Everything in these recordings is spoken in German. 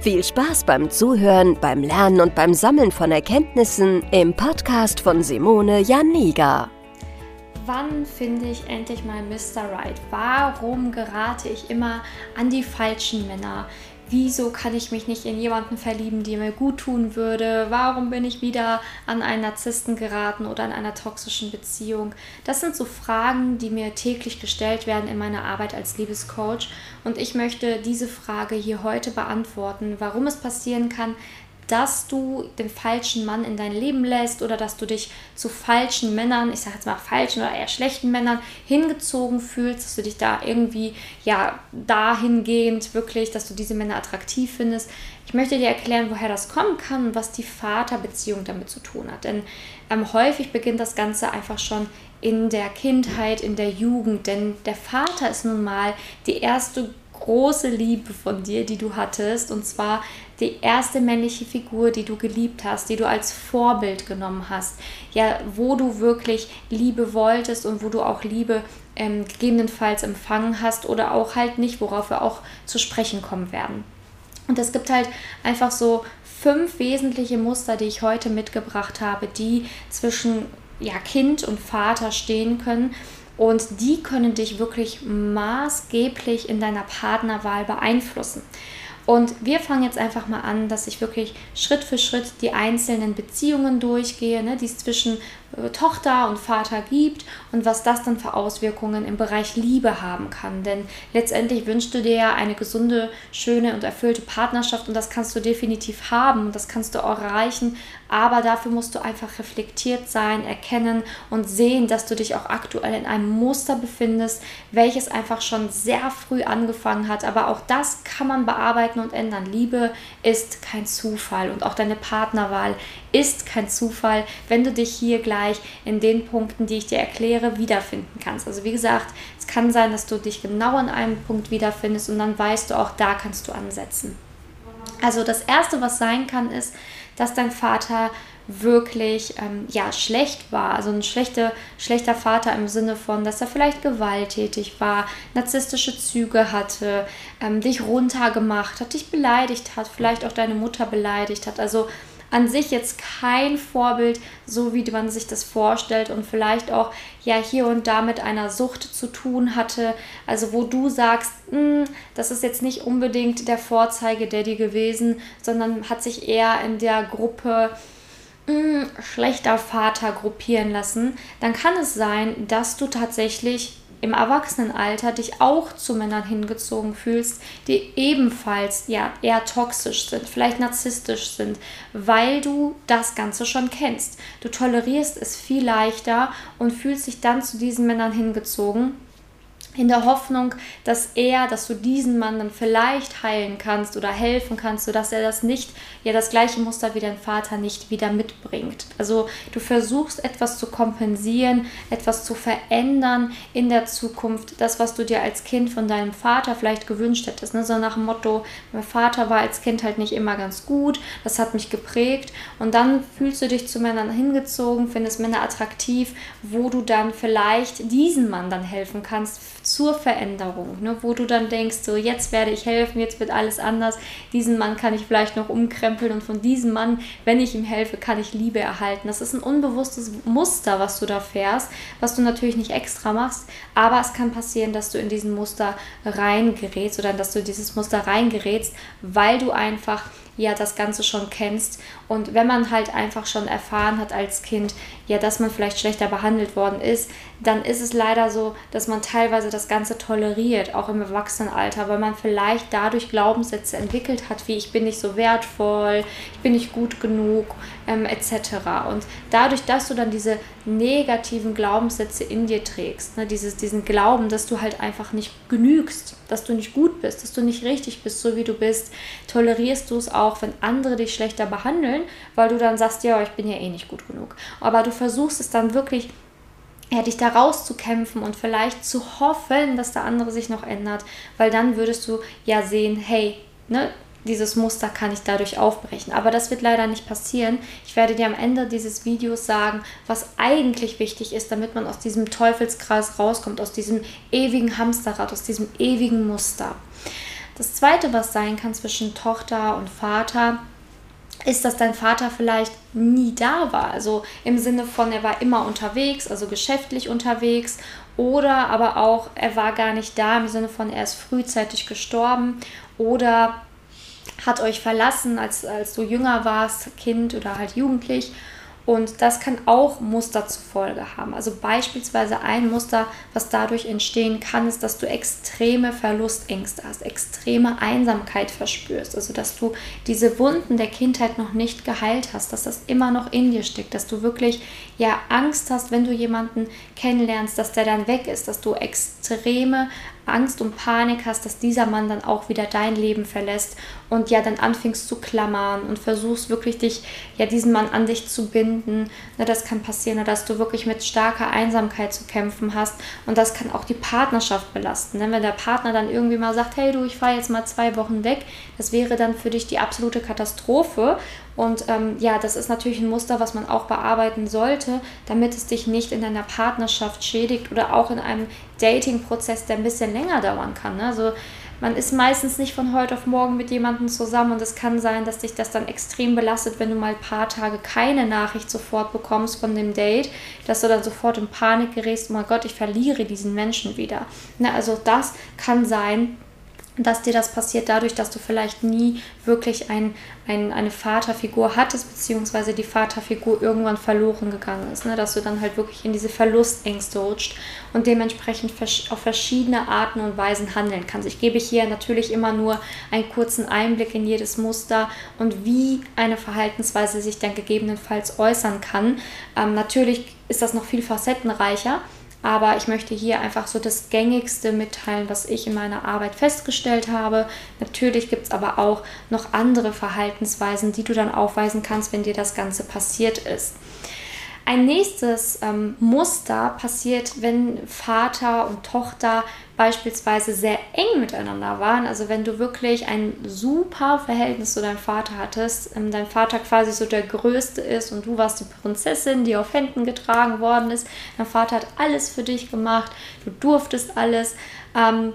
Viel Spaß beim Zuhören, beim Lernen und beim Sammeln von Erkenntnissen im Podcast von Simone Janiga. Wann finde ich endlich mal Mr. Right? Warum gerate ich immer an die falschen Männer? Wieso kann ich mich nicht in jemanden verlieben, der mir gut tun würde? Warum bin ich wieder an einen Narzissten geraten oder in einer toxischen Beziehung? Das sind so Fragen, die mir täglich gestellt werden in meiner Arbeit als Liebescoach und ich möchte diese Frage hier heute beantworten, warum es passieren kann, dass du den falschen Mann in dein Leben lässt oder dass du dich zu falschen Männern, ich sage jetzt mal falschen oder eher schlechten Männern hingezogen fühlst, dass du dich da irgendwie ja dahingehend wirklich, dass du diese Männer attraktiv findest. Ich möchte dir erklären, woher das kommen kann und was die Vaterbeziehung damit zu tun hat. Denn ähm, häufig beginnt das Ganze einfach schon in der Kindheit, in der Jugend, denn der Vater ist nun mal die erste große Liebe von dir, die du hattest, und zwar die erste männliche Figur, die du geliebt hast, die du als Vorbild genommen hast, ja, wo du wirklich Liebe wolltest und wo du auch Liebe ähm, gegebenenfalls empfangen hast oder auch halt nicht, worauf wir auch zu sprechen kommen werden. Und es gibt halt einfach so fünf wesentliche Muster, die ich heute mitgebracht habe, die zwischen ja, Kind und Vater stehen können und die können dich wirklich maßgeblich in deiner Partnerwahl beeinflussen. Und wir fangen jetzt einfach mal an, dass ich wirklich Schritt für Schritt die einzelnen Beziehungen durchgehe, ne, die es zwischen Tochter und Vater gibt und was das dann für Auswirkungen im Bereich Liebe haben kann. Denn letztendlich wünschst du dir ja eine gesunde, schöne und erfüllte Partnerschaft und das kannst du definitiv haben und das kannst du auch erreichen. Aber dafür musst du einfach reflektiert sein, erkennen und sehen, dass du dich auch aktuell in einem Muster befindest, welches einfach schon sehr früh angefangen hat. Aber auch das kann man bearbeiten und ändern. Liebe ist kein Zufall und auch deine Partnerwahl ist kein Zufall, wenn du dich hier gleich in den Punkten, die ich dir erkläre, wiederfinden kannst. Also wie gesagt, es kann sein, dass du dich genau an einem Punkt wiederfindest und dann weißt du auch, da kannst du ansetzen. Also das Erste, was sein kann, ist, dass dein Vater wirklich ähm, ja, schlecht war. Also ein schlechter, schlechter Vater im Sinne von, dass er vielleicht gewalttätig war, narzisstische Züge hatte, ähm, dich runtergemacht hat, dich beleidigt hat, vielleicht auch deine Mutter beleidigt hat. Also an sich jetzt kein Vorbild, so wie man sich das vorstellt und vielleicht auch ja hier und da mit einer Sucht zu tun hatte. Also wo du sagst, hm, das ist jetzt nicht unbedingt der Vorzeige-Daddy gewesen, sondern hat sich eher in der Gruppe mh, hm, schlechter Vater gruppieren lassen, dann kann es sein, dass du tatsächlich im Erwachsenenalter dich auch zu Männern hingezogen fühlst, die ebenfalls ja eher toxisch sind, vielleicht narzisstisch sind, weil du das Ganze schon kennst. Du tolerierst es viel leichter und fühlst dich dann zu diesen Männern hingezogen in der Hoffnung, dass er, dass du diesen Mann dann vielleicht heilen kannst oder helfen kannst, sodass er das nicht, ja das gleiche Muster wie dein Vater nicht wieder mitbringt. Also du versuchst etwas zu kompensieren, etwas zu verändern in der Zukunft, das, was du dir als Kind von deinem Vater vielleicht gewünscht hättest. Ne? So nach dem Motto, mein Vater war als Kind halt nicht immer ganz gut, das hat mich geprägt und dann fühlst du dich zu Männern hingezogen, findest Männer attraktiv, wo du dann vielleicht diesen Mann dann helfen kannst zur Veränderung, ne, wo du dann denkst, so jetzt werde ich helfen, jetzt wird alles anders, diesen Mann kann ich vielleicht noch umkrempeln und von diesem Mann, wenn ich ihm helfe, kann ich Liebe erhalten. Das ist ein unbewusstes Muster, was du da fährst, was du natürlich nicht extra machst, aber es kann passieren, dass du in diesen Muster reingerätst oder dass du dieses Muster reingerätst, weil du einfach ja das Ganze schon kennst. Und wenn man halt einfach schon erfahren hat als Kind, ja, dass man vielleicht schlechter behandelt worden ist, dann ist es leider so, dass man teilweise das Ganze toleriert, auch im Erwachsenenalter, weil man vielleicht dadurch Glaubenssätze entwickelt hat, wie ich bin nicht so wertvoll, ich bin nicht gut genug, ähm, etc. Und dadurch, dass du dann diese negativen Glaubenssätze in dir trägst, ne, dieses, diesen Glauben, dass du halt einfach nicht genügst, dass du nicht gut bist, dass du nicht richtig bist, so wie du bist, tolerierst du es auch, wenn andere dich schlechter behandeln, weil du dann sagst, ja, ich bin ja eh nicht gut genug. Aber du versuchst es dann wirklich ja, dich da rauszukämpfen und vielleicht zu hoffen, dass der andere sich noch ändert, weil dann würdest du ja sehen, hey, ne, dieses Muster kann ich dadurch aufbrechen. Aber das wird leider nicht passieren. Ich werde dir am Ende dieses Videos sagen, was eigentlich wichtig ist, damit man aus diesem Teufelskreis rauskommt, aus diesem ewigen Hamsterrad, aus diesem ewigen Muster. Das zweite, was sein kann zwischen Tochter und Vater, ist, dass dein Vater vielleicht nie da war. Also im Sinne von, er war immer unterwegs, also geschäftlich unterwegs. Oder aber auch, er war gar nicht da im Sinne von, er ist frühzeitig gestorben. Oder hat euch verlassen, als, als du jünger warst, Kind oder halt jugendlich und das kann auch Muster zur Folge haben. Also beispielsweise ein Muster, was dadurch entstehen kann, ist, dass du extreme Verlustängste hast, extreme Einsamkeit verspürst. Also dass du diese Wunden der Kindheit noch nicht geheilt hast, dass das immer noch in dir steckt, dass du wirklich ja Angst hast, wenn du jemanden kennenlernst, dass der dann weg ist, dass du extreme Angst und Panik hast, dass dieser Mann dann auch wieder dein Leben verlässt und ja dann anfängst zu klammern und versuchst wirklich dich, ja diesen Mann an dich zu binden. Na, das kann passieren, dass du wirklich mit starker Einsamkeit zu kämpfen hast und das kann auch die Partnerschaft belasten. Denn wenn der Partner dann irgendwie mal sagt, hey du, ich fahre jetzt mal zwei Wochen weg, das wäre dann für dich die absolute Katastrophe und ähm, ja, das ist natürlich ein Muster, was man auch bearbeiten sollte, damit es dich nicht in deiner Partnerschaft schädigt oder auch in einem Dating-Prozess, der ein bisschen länger dauern kann. Ne? Also man ist meistens nicht von heute auf morgen mit jemandem zusammen und es kann sein, dass dich das dann extrem belastet, wenn du mal ein paar Tage keine Nachricht sofort bekommst von dem Date, dass du dann sofort in Panik gerätst, oh mein Gott, ich verliere diesen Menschen wieder. Na, also das kann sein, dass dir das passiert dadurch, dass du vielleicht nie wirklich ein, ein, eine Vaterfigur hattest, beziehungsweise die Vaterfigur irgendwann verloren gegangen ist. Ne? Dass du dann halt wirklich in diese Verlustängste rutscht und dementsprechend auf verschiedene Arten und Weisen handeln kannst. Ich gebe hier natürlich immer nur einen kurzen Einblick in jedes Muster und wie eine Verhaltensweise sich dann gegebenenfalls äußern kann. Ähm, natürlich ist das noch viel facettenreicher. Aber ich möchte hier einfach so das Gängigste mitteilen, was ich in meiner Arbeit festgestellt habe. Natürlich gibt es aber auch noch andere Verhaltensweisen, die du dann aufweisen kannst, wenn dir das Ganze passiert ist. Ein nächstes ähm, Muster passiert, wenn Vater und Tochter beispielsweise sehr eng miteinander waren. Also wenn du wirklich ein super Verhältnis zu deinem Vater hattest, ähm, dein Vater quasi so der Größte ist und du warst die Prinzessin, die auf Händen getragen worden ist. Dein Vater hat alles für dich gemacht, du durftest alles. Ähm,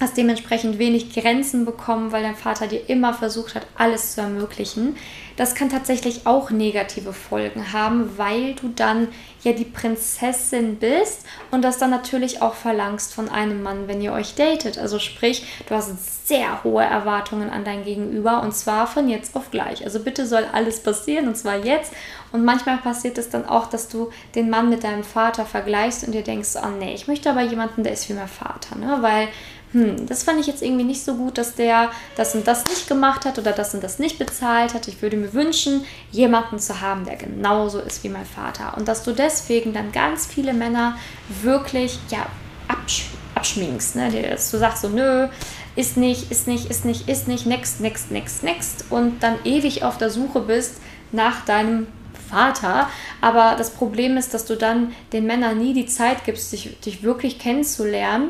hast dementsprechend wenig Grenzen bekommen, weil dein Vater dir immer versucht hat, alles zu ermöglichen. Das kann tatsächlich auch negative Folgen haben, weil du dann ja die Prinzessin bist und das dann natürlich auch verlangst von einem Mann, wenn ihr euch datet. Also sprich, du hast sehr hohe Erwartungen an dein Gegenüber und zwar von jetzt auf gleich. Also bitte soll alles passieren und zwar jetzt. Und manchmal passiert es dann auch, dass du den Mann mit deinem Vater vergleichst und dir denkst, oh nee, ich möchte aber jemanden, der ist wie mein Vater, ne? Weil hm, das fand ich jetzt irgendwie nicht so gut, dass der das und das nicht gemacht hat oder das und das nicht bezahlt hat. Ich würde mir wünschen, jemanden zu haben, der genauso ist wie mein Vater. Und dass du deswegen dann ganz viele Männer wirklich ja, absch abschminkst. Ne? Dass du sagst so, nö, ist nicht, ist nicht, ist nicht, ist nicht, next, next, next, next. Und dann ewig auf der Suche bist nach deinem Vater. Aber das Problem ist, dass du dann den Männern nie die Zeit gibst, dich, dich wirklich kennenzulernen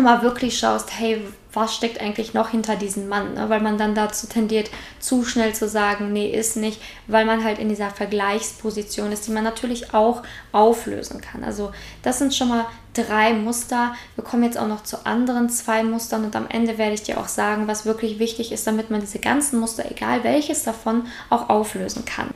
mal wirklich schaust, hey, was steckt eigentlich noch hinter diesem Mann? Ne? Weil man dann dazu tendiert, zu schnell zu sagen, nee, ist nicht, weil man halt in dieser Vergleichsposition ist, die man natürlich auch auflösen kann. Also das sind schon mal drei Muster. Wir kommen jetzt auch noch zu anderen zwei Mustern und am Ende werde ich dir auch sagen, was wirklich wichtig ist, damit man diese ganzen Muster, egal welches davon, auch auflösen kann.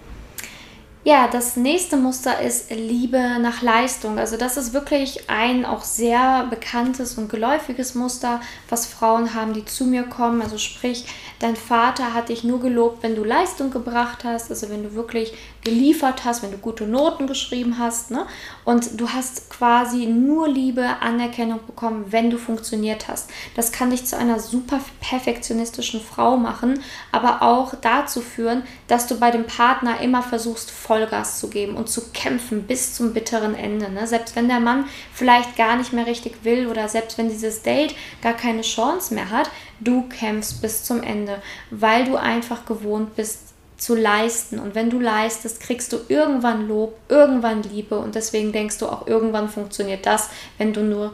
Ja, das nächste Muster ist Liebe nach Leistung. Also das ist wirklich ein auch sehr bekanntes und geläufiges Muster, was Frauen haben, die zu mir kommen. Also sprich, dein Vater hat dich nur gelobt, wenn du Leistung gebracht hast, also wenn du wirklich geliefert hast, wenn du gute Noten geschrieben hast. Ne? Und du hast quasi nur Liebe, Anerkennung bekommen, wenn du funktioniert hast. Das kann dich zu einer super perfektionistischen Frau machen, aber auch dazu führen, dass du bei dem Partner immer versuchst, Vollgas zu geben und zu kämpfen bis zum bitteren Ende. Ne? Selbst wenn der Mann vielleicht gar nicht mehr richtig will oder selbst wenn dieses Date gar keine Chance mehr hat, du kämpfst bis zum Ende, weil du einfach gewohnt bist, zu leisten. Und wenn du leistest, kriegst du irgendwann Lob, irgendwann Liebe und deswegen denkst du auch, irgendwann funktioniert das, wenn du nur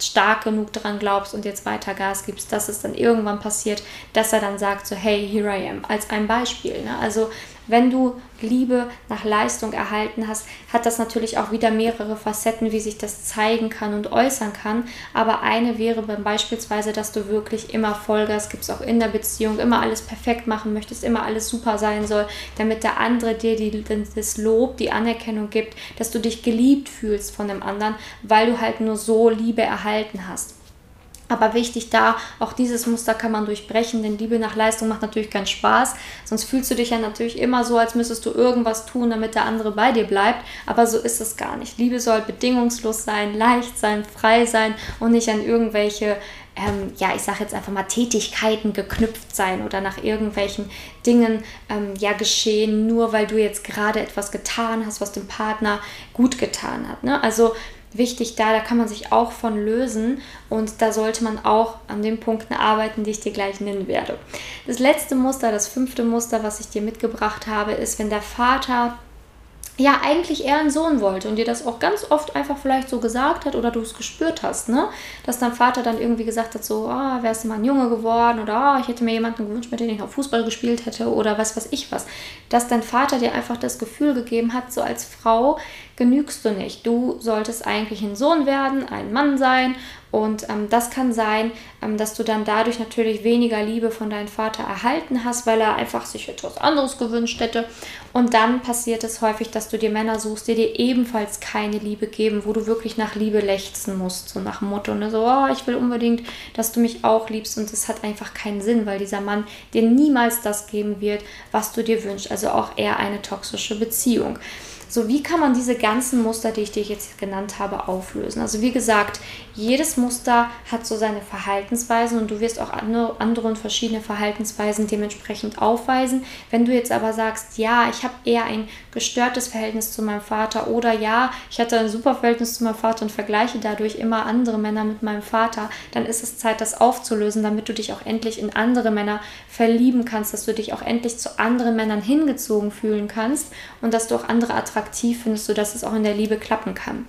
stark genug daran glaubst und jetzt weiter Gas gibst, dass es dann irgendwann passiert, dass er dann sagt so, hey, here I am, als ein Beispiel. Ne? Also wenn du Liebe nach Leistung erhalten hast, hat das natürlich auch wieder mehrere Facetten, wie sich das zeigen kann und äußern kann. Aber eine wäre beispielsweise, dass du wirklich immer Vollgas gibst, auch in der Beziehung, immer alles perfekt machen möchtest, immer alles super sein soll, damit der andere dir die, das Lob, die Anerkennung gibt, dass du dich geliebt fühlst von dem anderen, weil du halt nur so Liebe erhalten hast. Aber wichtig da, auch dieses Muster kann man durchbrechen, denn Liebe nach Leistung macht natürlich keinen Spaß. Sonst fühlst du dich ja natürlich immer so, als müsstest du irgendwas tun, damit der andere bei dir bleibt. Aber so ist es gar nicht. Liebe soll bedingungslos sein, leicht sein, frei sein und nicht an irgendwelche, ähm, ja, ich sage jetzt einfach mal Tätigkeiten geknüpft sein oder nach irgendwelchen Dingen ähm, ja geschehen, nur weil du jetzt gerade etwas getan hast, was dem Partner gut getan hat. Ne? Also wichtig da, da kann man sich auch von lösen und da sollte man auch an den Punkten arbeiten, die ich dir gleich nennen werde. Das letzte Muster, das fünfte Muster, was ich dir mitgebracht habe, ist, wenn der Vater ja eigentlich eher einen Sohn wollte und dir das auch ganz oft einfach vielleicht so gesagt hat oder du es gespürt hast, ne? Dass dein Vater dann irgendwie gesagt hat, so, oh, wärst du mal ein Junge geworden oder oh, ich hätte mir jemanden gewünscht, mit dem ich auch Fußball gespielt hätte oder was weiß ich was. Dass dein Vater dir einfach das Gefühl gegeben hat, so als Frau genügst du nicht. Du solltest eigentlich ein Sohn werden, ein Mann sein und ähm, das kann sein, ähm, dass du dann dadurch natürlich weniger Liebe von deinem Vater erhalten hast, weil er einfach sich etwas anderes gewünscht hätte. Und dann passiert es häufig, dass du dir Männer suchst, die dir ebenfalls keine Liebe geben, wo du wirklich nach Liebe lechzen musst, so nach Motto, ne? so, oh, ich will unbedingt, dass du mich auch liebst. Und das hat einfach keinen Sinn, weil dieser Mann dir niemals das geben wird, was du dir wünschst. Also auch eher eine toxische Beziehung. So, wie kann man diese ganzen Muster, die ich dir jetzt genannt habe, auflösen? Also wie gesagt, jedes Muster hat so seine Verhaltensweisen und du wirst auch andere, und verschiedene Verhaltensweisen dementsprechend aufweisen. Wenn du jetzt aber sagst, ja, ich habe eher ein gestörtes Verhältnis zu meinem Vater oder ja, ich hatte ein super Verhältnis zu meinem Vater und vergleiche dadurch immer andere Männer mit meinem Vater, dann ist es Zeit, das aufzulösen, damit du dich auch endlich in andere Männer verlieben kannst, dass du dich auch endlich zu anderen Männern hingezogen fühlen kannst und dass du auch andere attraktiv attraktiv findest, sodass es auch in der Liebe klappen kann.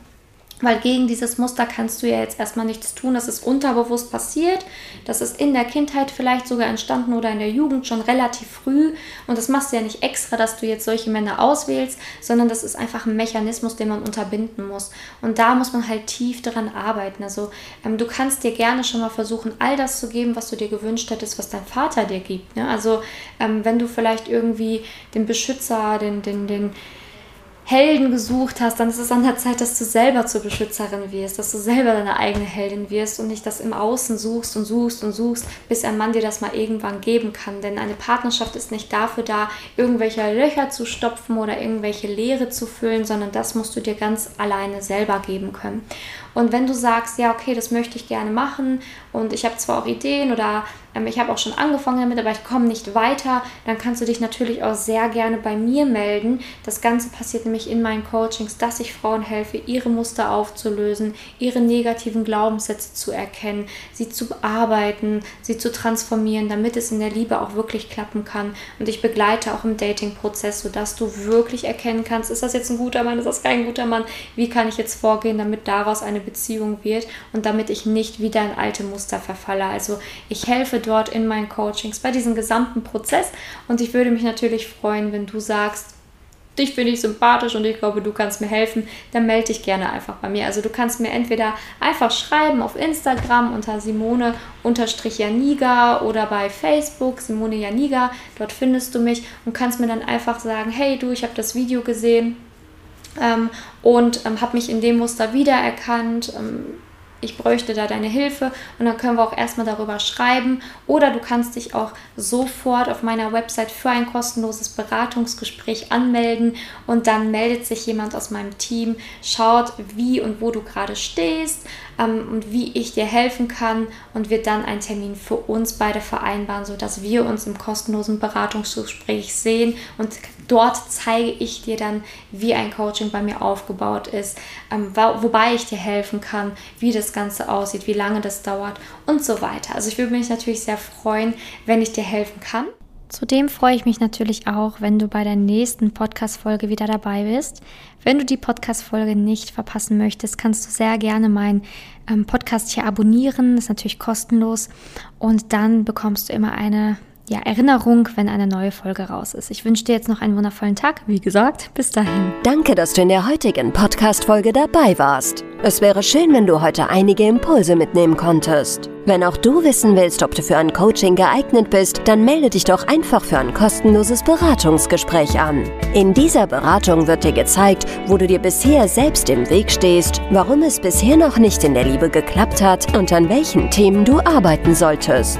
Weil gegen dieses Muster kannst du ja jetzt erstmal nichts tun. Das ist unterbewusst passiert. Das ist in der Kindheit vielleicht sogar entstanden oder in der Jugend schon relativ früh. Und das machst du ja nicht extra, dass du jetzt solche Männer auswählst, sondern das ist einfach ein Mechanismus, den man unterbinden muss. Und da muss man halt tief daran arbeiten. Also ähm, du kannst dir gerne schon mal versuchen, all das zu geben, was du dir gewünscht hättest, was dein Vater dir gibt. Ne? Also ähm, wenn du vielleicht irgendwie den Beschützer, den, den, den Helden gesucht hast, dann ist es an der Zeit, dass du selber zur Beschützerin wirst, dass du selber deine eigene Heldin wirst und nicht das im Außen suchst und suchst und suchst, bis ein Mann dir das mal irgendwann geben kann. Denn eine Partnerschaft ist nicht dafür da, irgendwelche Löcher zu stopfen oder irgendwelche Leere zu füllen, sondern das musst du dir ganz alleine selber geben können. Und wenn du sagst, ja, okay, das möchte ich gerne machen und ich habe zwar auch Ideen oder ich habe auch schon angefangen damit, aber ich komme nicht weiter, dann kannst du dich natürlich auch sehr gerne bei mir melden. Das Ganze passiert nämlich in meinen Coachings, dass ich Frauen helfe, ihre Muster aufzulösen, ihre negativen Glaubenssätze zu erkennen, sie zu bearbeiten, sie zu transformieren, damit es in der Liebe auch wirklich klappen kann. Und ich begleite auch im Dating-Prozess, sodass du wirklich erkennen kannst, ist das jetzt ein guter Mann, ist das kein guter Mann, wie kann ich jetzt vorgehen, damit daraus eine Beziehung wird und damit ich nicht wieder in alte Muster verfalle. Also ich helfe dort in meinen Coachings bei diesem gesamten Prozess und ich würde mich natürlich freuen, wenn du sagst, dich finde ich sympathisch und ich glaube, du kannst mir helfen, dann melde dich gerne einfach bei mir. Also du kannst mir entweder einfach schreiben auf Instagram unter Simone-Janiga oder bei Facebook Simone Janiga. Dort findest du mich und kannst mir dann einfach sagen, hey du, ich habe das Video gesehen ähm, und ähm, habe mich in dem Muster wiedererkannt. Ähm, ich bräuchte da deine Hilfe und dann können wir auch erstmal darüber schreiben. Oder du kannst dich auch sofort auf meiner Website für ein kostenloses Beratungsgespräch anmelden und dann meldet sich jemand aus meinem Team, schaut, wie und wo du gerade stehst ähm, und wie ich dir helfen kann und wird dann einen Termin für uns beide vereinbaren, sodass wir uns im kostenlosen Beratungsgespräch sehen und dort zeige ich dir dann, wie ein Coaching bei mir aufgebaut ist, ähm, wobei ich dir helfen kann, wie das Ganze aussieht, wie lange das dauert und so weiter. Also ich würde mich natürlich sehr freuen, wenn ich dir helfen kann. Zudem freue ich mich natürlich auch, wenn du bei der nächsten Podcast-Folge wieder dabei bist. Wenn du die Podcast-Folge nicht verpassen möchtest, kannst du sehr gerne meinen ähm, Podcast hier abonnieren. Ist natürlich kostenlos. Und dann bekommst du immer eine ja, Erinnerung, wenn eine neue Folge raus ist. Ich wünsche dir jetzt noch einen wundervollen Tag. Wie gesagt, bis dahin. Danke, dass du in der heutigen Podcast-Folge dabei warst. Es wäre schön, wenn du heute einige Impulse mitnehmen konntest. Wenn auch du wissen willst, ob du für ein Coaching geeignet bist, dann melde dich doch einfach für ein kostenloses Beratungsgespräch an. In dieser Beratung wird dir gezeigt, wo du dir bisher selbst im Weg stehst, warum es bisher noch nicht in der Liebe geklappt hat und an welchen Themen du arbeiten solltest.